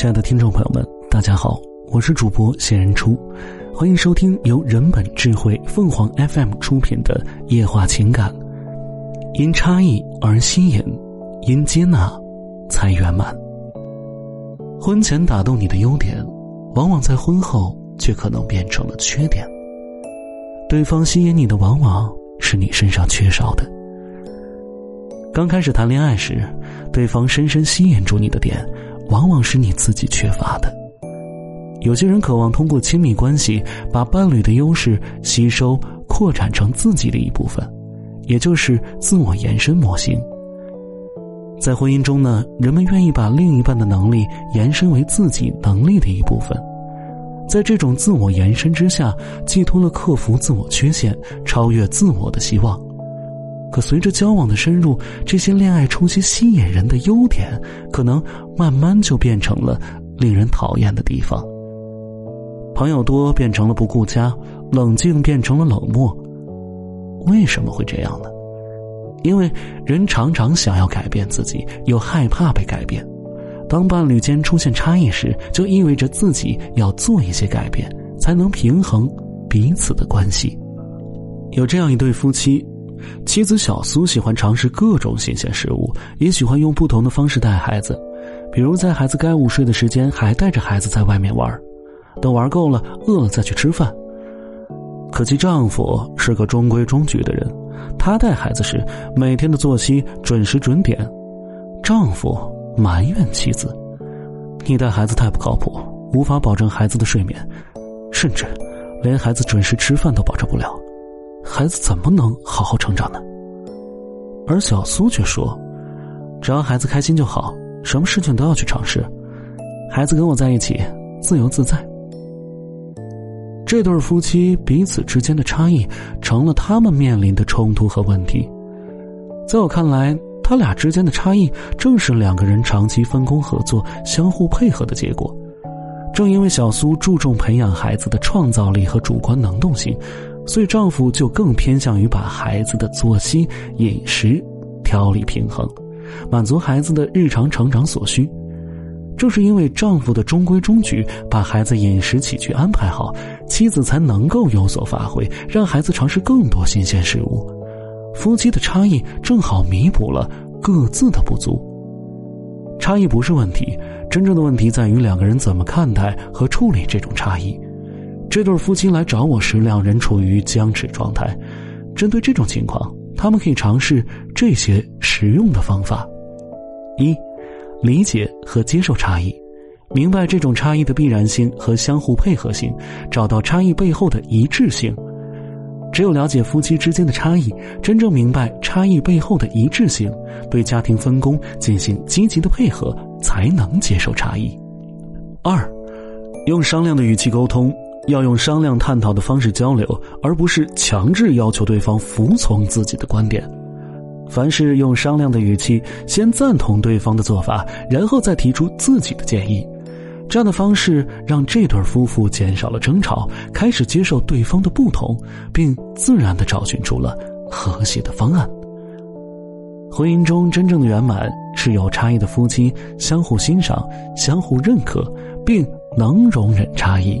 亲爱的听众朋友们，大家好，我是主播谢人初，欢迎收听由人本智慧凤凰 FM 出品的《夜话情感》。因差异而吸引，因接纳才圆满。婚前打动你的优点，往往在婚后却可能变成了缺点。对方吸引你的，往往是你身上缺少的。刚开始谈恋爱时，对方深深吸引住你的点，往往是你自己缺乏的。有些人渴望通过亲密关系，把伴侣的优势吸收、扩展成自己的一部分，也就是自我延伸模型。在婚姻中呢，人们愿意把另一半的能力延伸为自己能力的一部分，在这种自我延伸之下，寄托了克服自我缺陷、超越自我的希望。可随着交往的深入，这些恋爱初期吸引人的优点，可能慢慢就变成了令人讨厌的地方。朋友多变成了不顾家，冷静变成了冷漠。为什么会这样呢？因为人常常想要改变自己，又害怕被改变。当伴侣间出现差异时，就意味着自己要做一些改变，才能平衡彼此的关系。有这样一对夫妻。妻子小苏喜欢尝试各种新鲜事物，也喜欢用不同的方式带孩子，比如在孩子该午睡的时间还带着孩子在外面玩，等玩够了饿了再去吃饭。可惜丈夫是个中规中矩的人，他带孩子时每天的作息准时准点，丈夫埋怨妻子：“你带孩子太不靠谱，无法保证孩子的睡眠，甚至连孩子准时吃饭都保证不了。”孩子怎么能好好成长呢？而小苏却说：“只要孩子开心就好，什么事情都要去尝试。孩子跟我在一起，自由自在。”这对夫妻彼此之间的差异，成了他们面临的冲突和问题。在我看来，他俩之间的差异，正是两个人长期分工合作、相互配合的结果。正因为小苏注重培养孩子的创造力和主观能动性。所以，丈夫就更偏向于把孩子的作息、饮食调理平衡，满足孩子的日常成长所需。正是因为丈夫的中规中矩，把孩子饮食起居安排好，妻子才能够有所发挥，让孩子尝试更多新鲜事物。夫妻的差异正好弥补了各自的不足。差异不是问题，真正的问题在于两个人怎么看待和处理这种差异。这对夫妻来找我时，两人处于僵持状态。针对这种情况，他们可以尝试这些实用的方法：一、理解和接受差异，明白这种差异的必然性和相互配合性，找到差异背后的一致性。只有了解夫妻之间的差异，真正明白差异背后的一致性，对家庭分工进行积极的配合，才能接受差异。二、用商量的语气沟通。要用商量探讨的方式交流，而不是强制要求对方服从自己的观点。凡是用商量的语气，先赞同对方的做法，然后再提出自己的建议。这样的方式让这对夫妇减少了争吵，开始接受对方的不同，并自然的找寻出了和谐的方案。婚姻中真正的圆满，是有差异的夫妻相互欣赏、相互认可，并能容忍差异。